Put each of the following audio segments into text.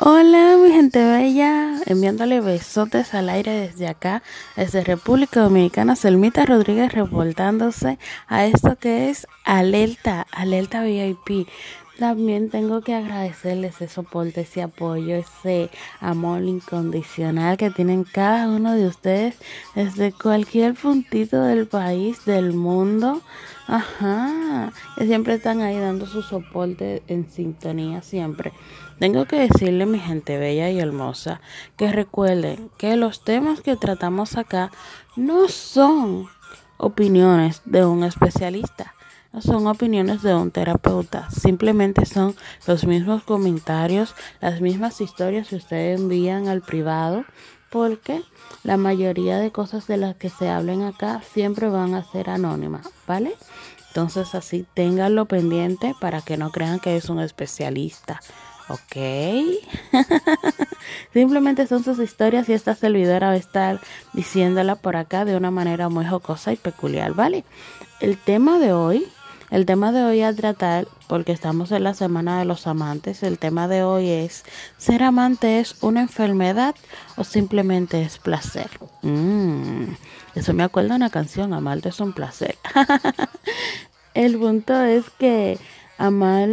Hola mi gente bella, enviándole besotes al aire desde acá, desde República Dominicana, Selmita Rodríguez reportándose a esto que es Alerta, Alerta VIP. También tengo que agradecerles ese soporte, ese apoyo, ese amor incondicional que tienen cada uno de ustedes desde cualquier puntito del país, del mundo. Ajá, que siempre están ahí dando su soporte en sintonía siempre. Tengo que decirle, mi gente bella y hermosa, que recuerden que los temas que tratamos acá no son opiniones de un especialista son opiniones de un terapeuta, simplemente son los mismos comentarios, las mismas historias que ustedes envían al privado, porque la mayoría de cosas de las que se hablen acá siempre van a ser anónimas, ¿vale? Entonces así ténganlo pendiente para que no crean que es un especialista. ¿Ok? Simplemente son sus historias y esta servidora va a estar diciéndola por acá de una manera muy jocosa y peculiar, ¿vale? El tema de hoy el tema de hoy a tratar, porque estamos en la Semana de los Amantes, el tema de hoy es, ¿ser amante es una enfermedad o simplemente es placer? Mm, eso me acuerda una canción, amarte es un placer. el punto es que amar,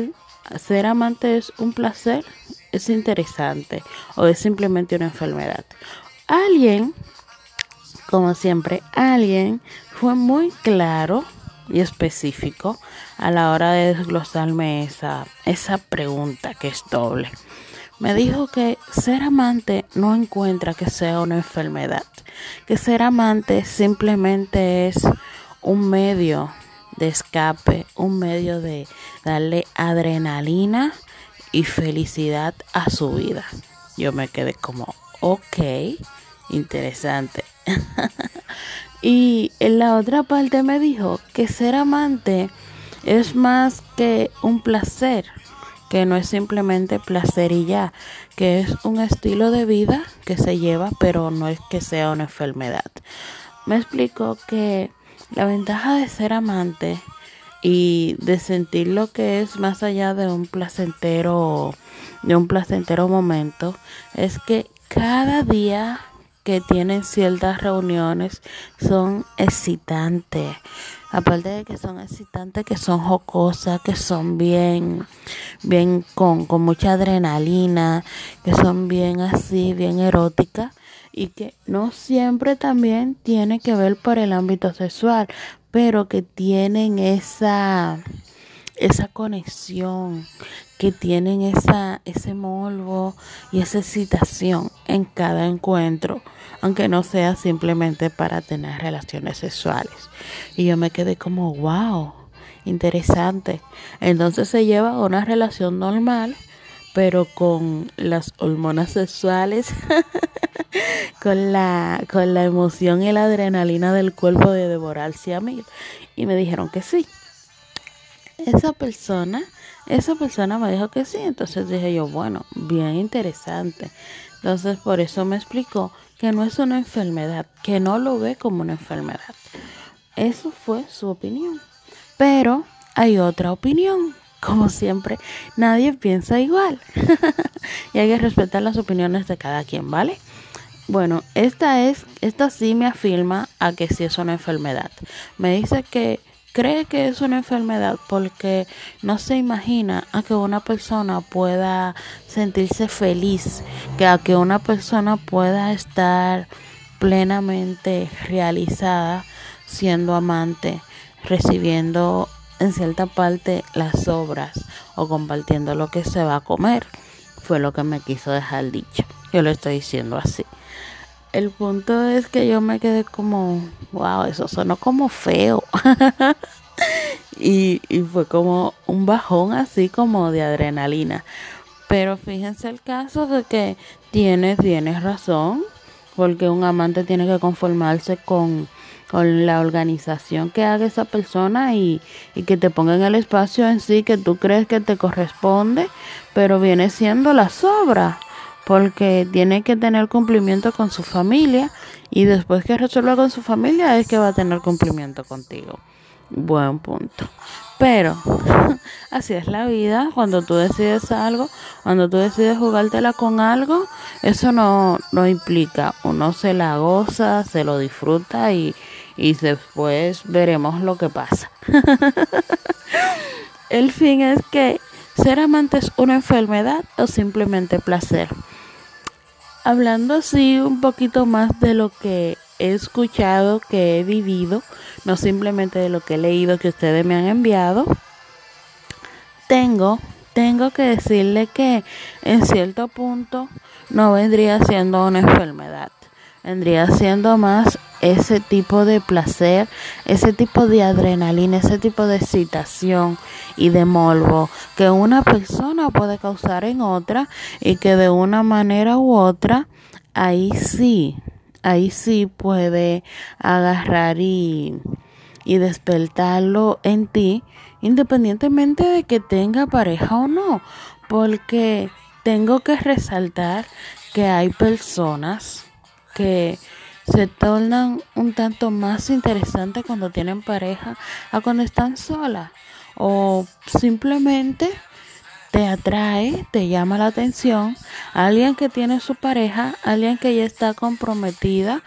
ser amante es un placer, es interesante o es simplemente una enfermedad. Alguien, como siempre, alguien fue muy claro y específico a la hora de desglosarme esa, esa pregunta que es doble. Me dijo que ser amante no encuentra que sea una enfermedad, que ser amante simplemente es un medio de escape, un medio de darle adrenalina y felicidad a su vida. Yo me quedé como, ok, interesante. Y en la otra parte me dijo que ser amante es más que un placer, que no es simplemente placer y ya, que es un estilo de vida que se lleva, pero no es que sea una enfermedad. Me explicó que la ventaja de ser amante y de sentir lo que es más allá de un placentero de un placentero momento es que cada día que tienen ciertas reuniones son excitantes. Aparte de que son excitantes, que son jocosas, que son bien, bien con, con mucha adrenalina, que son bien así, bien eróticas y que no siempre también tiene que ver por el ámbito sexual, pero que tienen esa esa conexión, que tienen esa, ese morbo y esa excitación en cada encuentro, aunque no sea simplemente para tener relaciones sexuales. Y yo me quedé como, wow, interesante. Entonces se lleva una relación normal, pero con las hormonas sexuales, con la, con la emoción y la adrenalina del cuerpo de devorarse a mí. Y me dijeron que sí esa persona, esa persona me dijo que sí, entonces dije yo, bueno, bien interesante. Entonces por eso me explicó que no es una enfermedad, que no lo ve como una enfermedad. Eso fue su opinión. Pero hay otra opinión. Como siempre, nadie piensa igual. y hay que respetar las opiniones de cada quien, ¿vale? Bueno, esta es, esta sí me afirma a que sí es una enfermedad. Me dice que cree que es una enfermedad porque no se imagina a que una persona pueda sentirse feliz, que a que una persona pueda estar plenamente realizada siendo amante, recibiendo en cierta parte las obras o compartiendo lo que se va a comer. Fue lo que me quiso dejar dicho. Yo lo estoy diciendo así. El punto es que yo me quedé como, wow, eso sonó como feo. y, y fue como un bajón así como de adrenalina. Pero fíjense el caso de que tienes, tienes razón, porque un amante tiene que conformarse con, con la organización que haga esa persona y, y, que te ponga en el espacio en sí que tú crees que te corresponde, pero viene siendo la sobra porque tiene que tener cumplimiento con su familia y después que resuelva con su familia es que va a tener cumplimiento contigo. Buen punto. Pero así es la vida, cuando tú decides algo, cuando tú decides jugártela con algo, eso no, no implica, uno se la goza, se lo disfruta y, y después veremos lo que pasa. El fin es que ser amante es una enfermedad o simplemente placer. Hablando así un poquito más de lo que he escuchado, que he vivido, no simplemente de lo que he leído que ustedes me han enviado, tengo, tengo que decirle que en cierto punto no vendría siendo una enfermedad, vendría siendo más ese tipo de placer, ese tipo de adrenalina, ese tipo de excitación y de morbo que una persona puede causar en otra y que de una manera u otra ahí sí ahí sí puede agarrar y, y despertarlo en ti, independientemente de que tenga pareja o no, porque tengo que resaltar que hay personas que se tornan un tanto más interesantes cuando tienen pareja a cuando están solas o simplemente te atrae, te llama la atención, alguien que tiene su pareja, alguien que ya está comprometida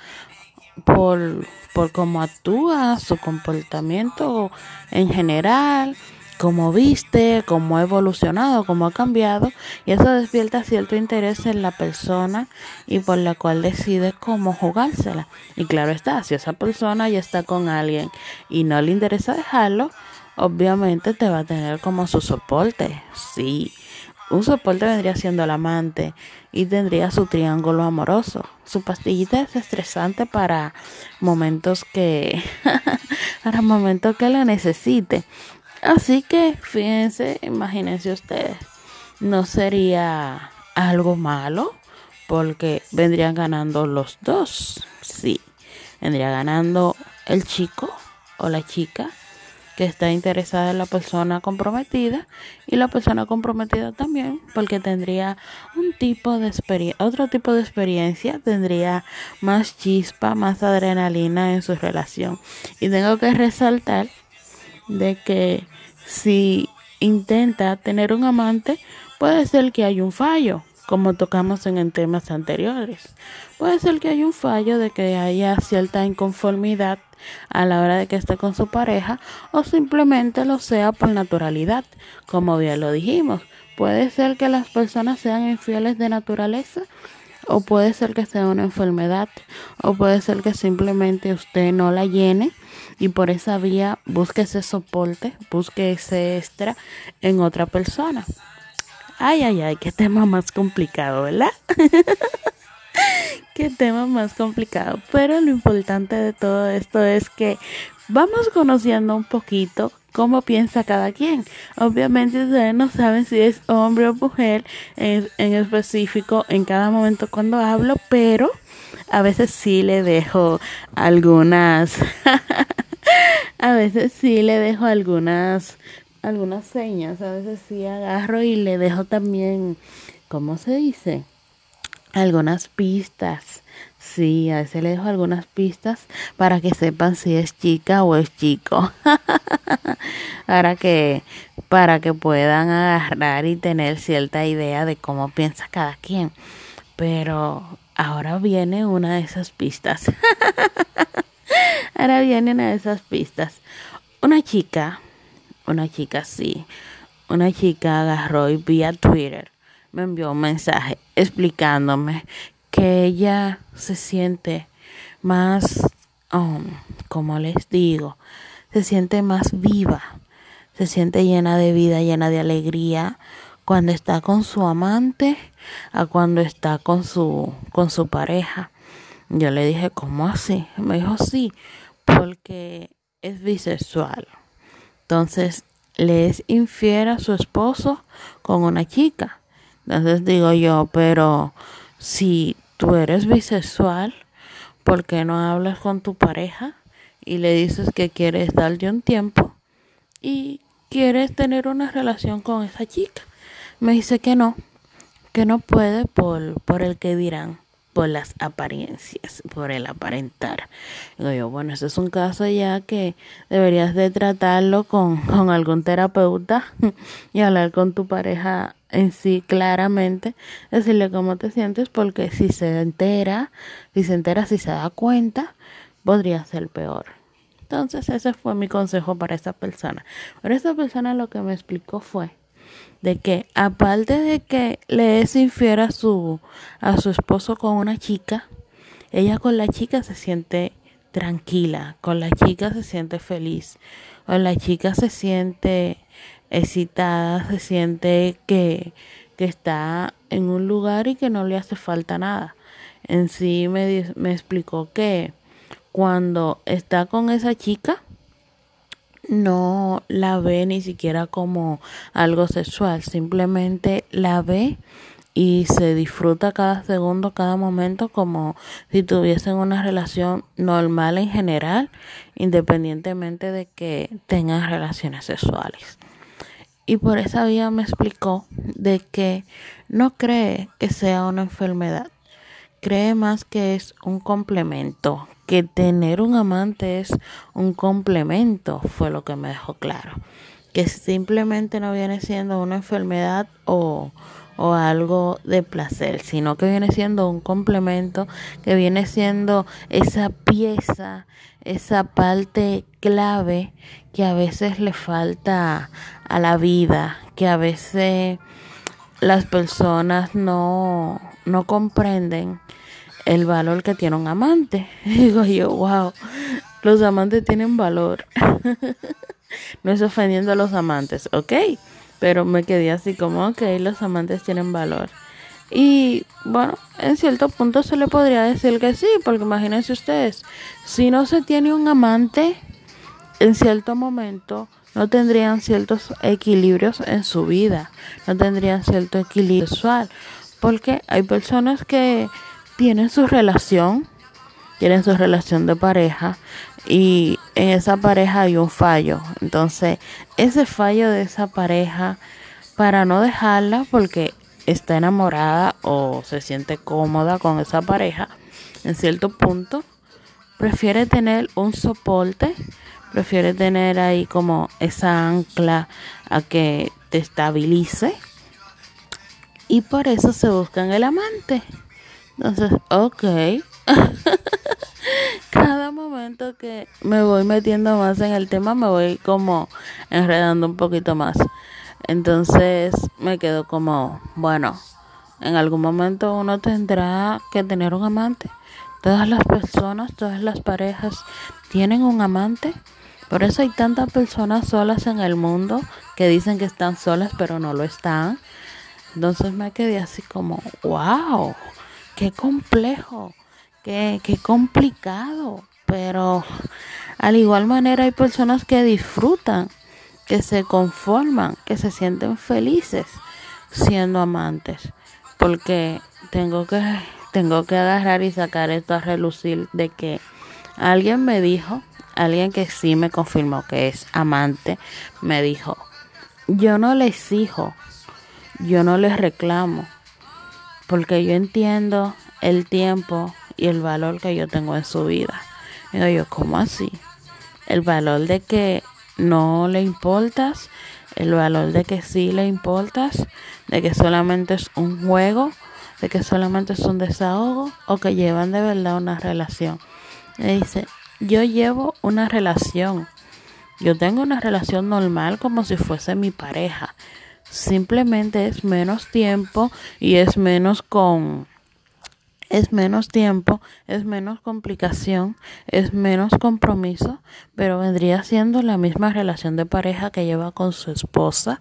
por, por cómo actúa, su comportamiento en general, cómo viste, cómo ha evolucionado, cómo ha cambiado, y eso despierta cierto interés en la persona y por la cual decide cómo jugársela. Y claro está, si esa persona ya está con alguien y no le interesa dejarlo, obviamente te va a tener como su soporte. Sí, un soporte vendría siendo el amante y tendría su triángulo amoroso. Su pastillita es estresante para momentos que para momentos que la necesite. Así que fíjense, imagínense ustedes, no sería algo malo porque vendrían ganando los dos. Sí, vendría ganando el chico o la chica que está interesada en la persona comprometida y la persona comprometida también porque tendría un tipo de experiencia, otro tipo de experiencia, tendría más chispa, más adrenalina en su relación. Y tengo que resaltar de que si intenta tener un amante, puede ser que haya un fallo, como tocamos en, temas anteriores. Puede ser que haya un fallo de que haya cierta inconformidad a la hora de que esté con su pareja o simplemente lo sea por naturalidad, como bien lo dijimos. Puede ser que las personas sean infieles de naturaleza o puede ser que sea una enfermedad o puede ser que simplemente usted no la llene y por esa vía busque ese soporte, busque ese extra en otra persona. Ay, ay, ay, qué tema más complicado, ¿verdad? qué tema más complicado. Pero lo importante de todo esto es que vamos conociendo un poquito cómo piensa cada quien. Obviamente ustedes no saben si es hombre o mujer en, en específico en cada momento cuando hablo, pero a veces sí le dejo algunas a veces sí le dejo algunas algunas señas, a veces sí agarro y le dejo también ¿cómo se dice? algunas pistas. Sí, a veces le dejo algunas pistas para que sepan si es chica o es chico. para que para que puedan agarrar y tener cierta idea de cómo piensa cada quien. Pero ahora viene una de esas pistas. ahora viene una de esas pistas. Una chica, una chica sí, una chica agarró y vía Twitter me envió un mensaje explicándome que ella se siente más, um, como les digo, se siente más viva, se siente llena de vida, llena de alegría cuando está con su amante a cuando está con su con su pareja. Yo le dije, "¿Cómo así?" Me dijo, "Sí, porque es bisexual." Entonces, le es infiel a su esposo con una chica. Entonces digo yo, pero si tú eres bisexual, ¿por qué no hablas con tu pareja y le dices que quieres darle un tiempo y quieres tener una relación con esa chica? Me dice que no, que no puede por, por el que dirán, por las apariencias, por el aparentar. Digo yo, bueno, ese es un caso ya que deberías de tratarlo con, con algún terapeuta y hablar con tu pareja en sí claramente, decirle cómo te sientes, porque si se entera, si se entera, si se da cuenta, podría ser peor. Entonces ese fue mi consejo para esa persona. Pero esa persona lo que me explicó fue de que aparte de que le es infiel a su a su esposo con una chica, ella con la chica se siente tranquila, con la chica se siente feliz, con la chica se siente excitada, se siente que, que está en un lugar y que no le hace falta nada. En sí me, me explicó que cuando está con esa chica, no la ve ni siquiera como algo sexual, simplemente la ve y se disfruta cada segundo, cada momento como si tuviesen una relación normal en general, independientemente de que tengan relaciones sexuales. Y por esa vía me explicó de que no cree que sea una enfermedad, cree más que es un complemento, que tener un amante es un complemento, fue lo que me dejó claro. Que simplemente no viene siendo una enfermedad o, o algo de placer, sino que viene siendo un complemento, que viene siendo esa pieza, esa parte clave que a veces le falta a la vida, que a veces las personas no, no comprenden el valor que tiene un amante. Digo yo, wow, los amantes tienen valor. no es ofendiendo a los amantes, ok, pero me quedé así como, ok, los amantes tienen valor. Y bueno, en cierto punto se le podría decir que sí, porque imagínense ustedes, si no se tiene un amante, en cierto momento no tendrían ciertos equilibrios en su vida, no tendrían cierto equilibrio sexual, porque hay personas que tienen su relación, tienen su relación de pareja y en esa pareja hay un fallo. Entonces, ese fallo de esa pareja, para no dejarla porque está enamorada o se siente cómoda con esa pareja, en cierto punto, prefiere tener un soporte, prefiere tener ahí como esa ancla a que te estabilice y por eso se buscan el amante. Entonces, ok. Cada momento que me voy metiendo más en el tema, me voy como enredando un poquito más. Entonces me quedo como, bueno, en algún momento uno tendrá que tener un amante. Todas las personas, todas las parejas tienen un amante. Por eso hay tantas personas solas en el mundo que dicen que están solas pero no lo están. Entonces me quedé así como, wow, qué complejo, qué, qué complicado, pero al igual manera hay personas que disfrutan, que se conforman, que se sienten felices siendo amantes, porque tengo que tengo que agarrar y sacar esto a relucir de que alguien me dijo, alguien que sí me confirmó que es amante, me dijo, yo no le exijo, yo no les reclamo, porque yo entiendo el tiempo y el valor que yo tengo en su vida. Digo yo, ¿cómo así? El valor de que no le importas, el valor de que sí le importas, de que solamente es un juego, de que solamente es un desahogo o que llevan de verdad una relación. Me dice, yo llevo una relación. Yo tengo una relación normal como si fuese mi pareja simplemente es menos tiempo y es menos con es menos tiempo, es menos complicación, es menos compromiso, pero vendría siendo la misma relación de pareja que lleva con su esposa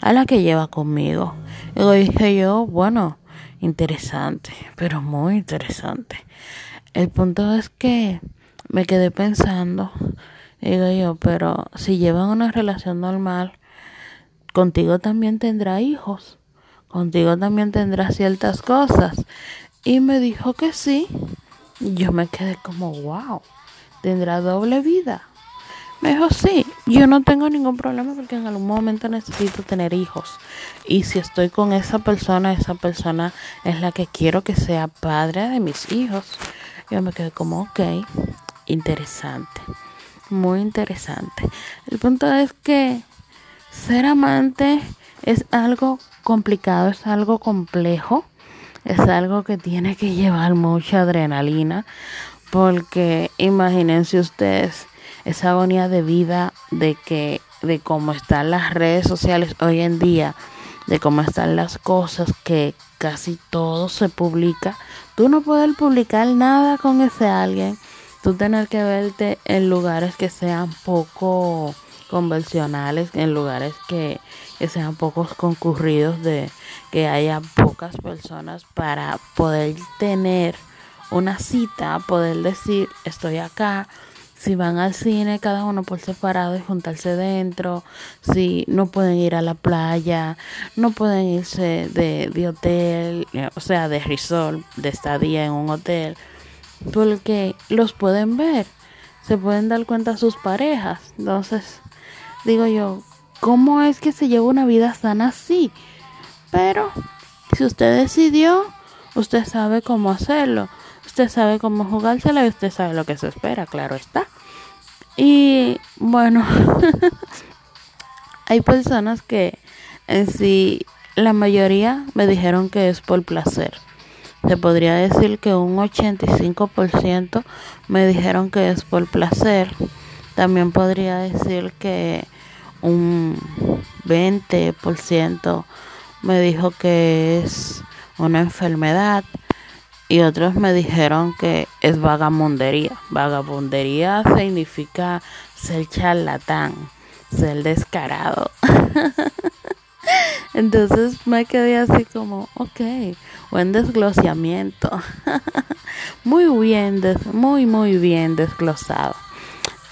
a la que lleva conmigo. Y lo dije yo, bueno, interesante, pero muy interesante. El punto es que me quedé pensando, digo yo, pero si llevan una relación normal, contigo también tendrá hijos, contigo también tendrá ciertas cosas. Y me dijo que sí. Yo me quedé como, wow, tendrá doble vida. Me dijo, sí, yo no tengo ningún problema porque en algún momento necesito tener hijos. Y si estoy con esa persona, esa persona es la que quiero que sea padre de mis hijos. Yo me quedé como, ok, interesante, muy interesante. El punto es que ser amante es algo complicado, es algo complejo, es algo que tiene que llevar mucha adrenalina, porque imagínense ustedes esa agonía de vida de que de cómo están las redes sociales hoy en día, de cómo están las cosas que casi todo se publica. Tú no puedes publicar nada con ese alguien. Tú tener que verte en lugares que sean poco convencionales, en lugares que, sean pocos concurridos, de que haya pocas personas para poder tener una cita, poder decir estoy acá, si van al cine cada uno por separado y juntarse dentro, si no pueden ir a la playa, no pueden irse de, de hotel, eh, o sea, de resort, de estadía en un hotel, porque los pueden ver, se pueden dar cuenta sus parejas. Entonces, digo yo, ¿cómo es que se lleva una vida sana así? Pero, si usted decidió, usted sabe cómo hacerlo. Usted sabe cómo jugársela y usted sabe lo que se espera, claro está. Y bueno, hay personas que en sí, la mayoría me dijeron que es por placer. Se podría decir que un 85% me dijeron que es por placer. También podría decir que un 20% me dijo que es una enfermedad y otros me dijeron que es vagabundería. Vagabundería significa ser charlatán, ser descarado. Entonces me quedé así como, ok, buen desglosamiento. muy bien, muy, muy bien desglosado.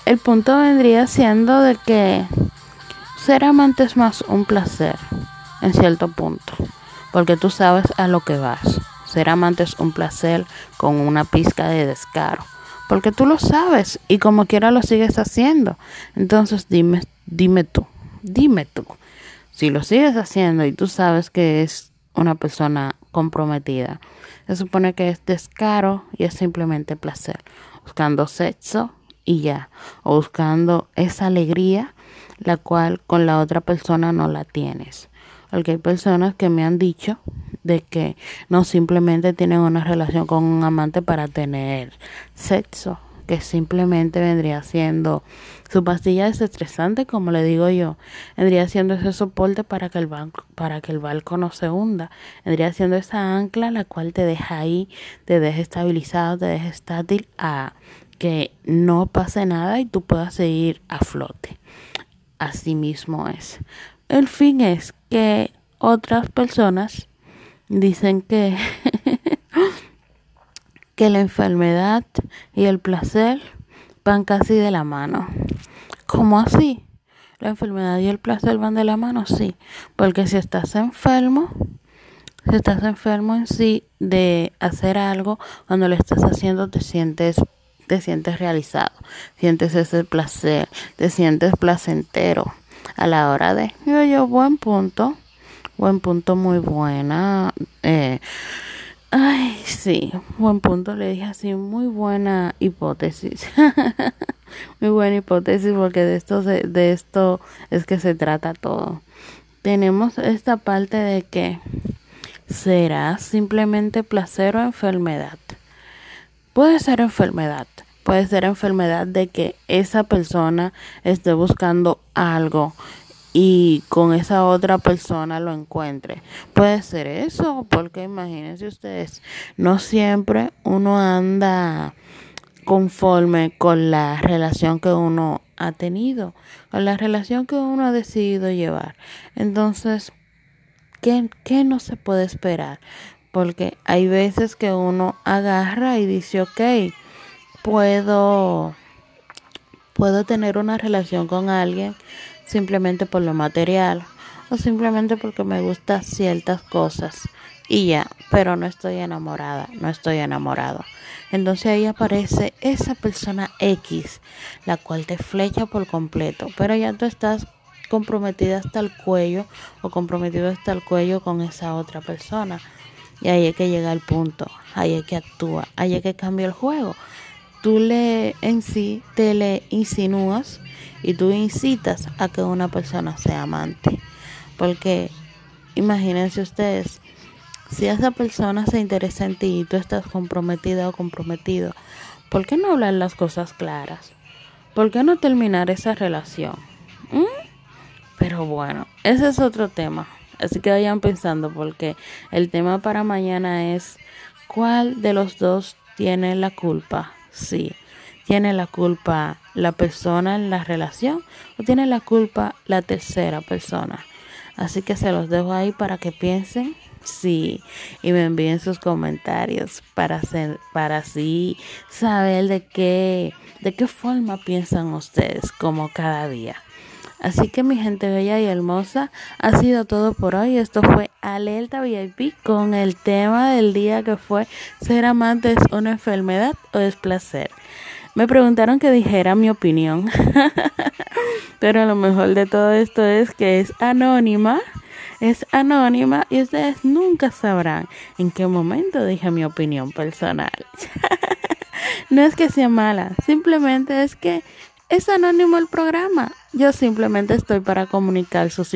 El punto vendría siendo de que ser amante es más un placer, en cierto punto, porque tú sabes a lo que vas. Ser amante es un placer con una pizca de descaro. Porque tú lo sabes y como quiera lo sigues haciendo. Entonces dime, dime tú, dime tú. Si lo sigues haciendo y tú sabes que es una persona comprometida, se supone que es descaro y es simplemente placer. Buscando sexo y ya. O buscando esa alegría la cual con la otra persona no la tienes. Porque hay personas que me han dicho de que no simplemente tienen una relación con un amante para tener sexo, que simplemente vendría siendo su pastilla desestresante, como le digo yo, vendría siendo ese soporte para que el banco, para que el barco no se hunda, vendría siendo esa ancla la cual te deja ahí, te deja estabilizado, te deja estátil a que no pase nada y tú puedas seguir a flote. Así mismo es. El fin es que otras personas dicen que, que la enfermedad y el placer van casi de la mano. ¿Cómo así? La enfermedad y el placer van de la mano, sí, porque si estás enfermo, si estás enfermo en sí de hacer algo, cuando lo estás haciendo te sientes te sientes realizado, sientes ese placer, te sientes placentero a la hora de yo yo buen punto Buen punto, muy buena. Eh, ay, sí, buen punto, le dije así, muy buena hipótesis. muy buena hipótesis porque de esto, de esto es que se trata todo. Tenemos esta parte de que será simplemente placer o enfermedad. Puede ser enfermedad, puede ser enfermedad de que esa persona esté buscando algo y con esa otra persona lo encuentre. Puede ser eso, porque imagínense ustedes, no siempre uno anda conforme con la relación que uno ha tenido, con la relación que uno ha decidido llevar. Entonces, ¿qué, qué no se puede esperar? Porque hay veces que uno agarra y dice, ok, puedo, puedo tener una relación con alguien simplemente por lo material o simplemente porque me gustan ciertas cosas y ya, pero no estoy enamorada, no estoy enamorado. Entonces ahí aparece esa persona X, la cual te flecha por completo, pero ya tú estás comprometida hasta el cuello o comprometido hasta el cuello con esa otra persona. Y ahí es que llega el punto, ahí es que actúa, ahí es que cambia el juego. Tú le en sí te le insinúas y tú incitas a que una persona sea amante. Porque imagínense ustedes, si esa persona se interesa en ti y tú estás comprometida o comprometido, ¿por qué no hablar las cosas claras? ¿Por qué no terminar esa relación? ¿Mm? Pero bueno, ese es otro tema. Así que vayan pensando porque el tema para mañana es ¿cuál de los dos tiene la culpa? Sí, tiene la culpa la persona en la relación o tiene la culpa la tercera persona. Así que se los dejo ahí para que piensen sí y me envíen sus comentarios para hacer, para así saber de qué de qué forma piensan ustedes como cada día. Así que mi gente bella y hermosa, ha sido todo por hoy. Esto fue Alerta VIP con el tema del día que fue ser amante es una enfermedad o es placer. Me preguntaron que dijera mi opinión, pero lo mejor de todo esto es que es anónima es anónima y ustedes nunca sabrán en qué momento dije mi opinión personal. no es que sea mala, simplemente es que es anónimo el programa. Yo simplemente estoy para comunicar sus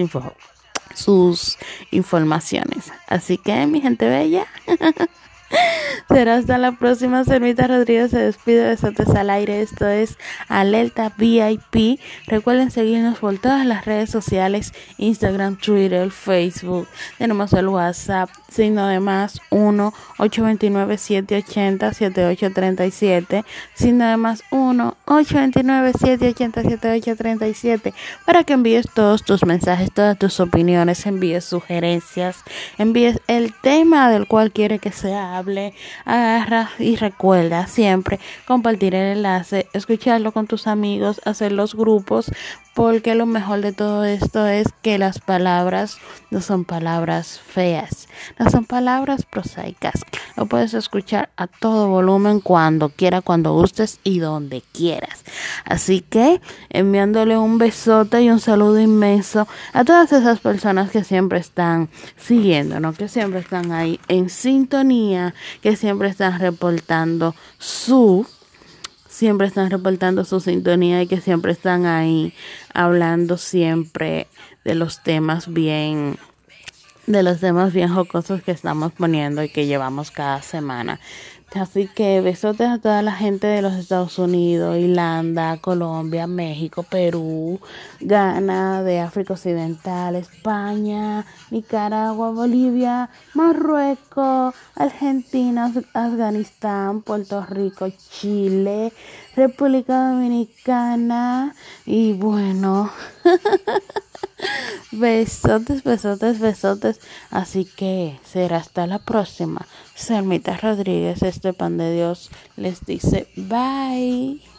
sus informaciones. Así que mi gente bella. Será hasta la próxima. Servita Rodríguez se despide. Besotes al aire. Esto es Alerta VIP. Recuerden seguirnos por todas las redes sociales: Instagram, Twitter, Facebook. Tenemos el WhatsApp, signo de más 1 829 780 7837. Signo de más 1 829 780 7837. Para que envíes todos tus mensajes, todas tus opiniones, envíes sugerencias, envíes el tema del cual quiere que se hable agarra y recuerda siempre compartir el enlace, escucharlo con tus amigos, hacer los grupos, porque lo mejor de todo esto es que las palabras no son palabras feas, son palabras prosaicas. Lo puedes escuchar a todo volumen cuando quiera, cuando gustes y donde quieras. Así que enviándole un besote y un saludo inmenso a todas esas personas que siempre están siguiéndonos, que siempre están ahí en sintonía, que siempre están reportando su siempre están reportando su sintonía y que siempre están ahí hablando siempre de los temas bien de los temas bien jocosos que estamos poniendo y que llevamos cada semana. Así que besotes a toda la gente de los Estados Unidos, Irlanda, Colombia, México, Perú, Ghana, de África Occidental, España, Nicaragua, Bolivia, Marruecos, Argentina, Afganistán, Puerto Rico, Chile, República Dominicana y bueno. besotes, besotes, besotes. Así que será hasta la próxima. Selmita Rodríguez, este pan de Dios, les dice bye.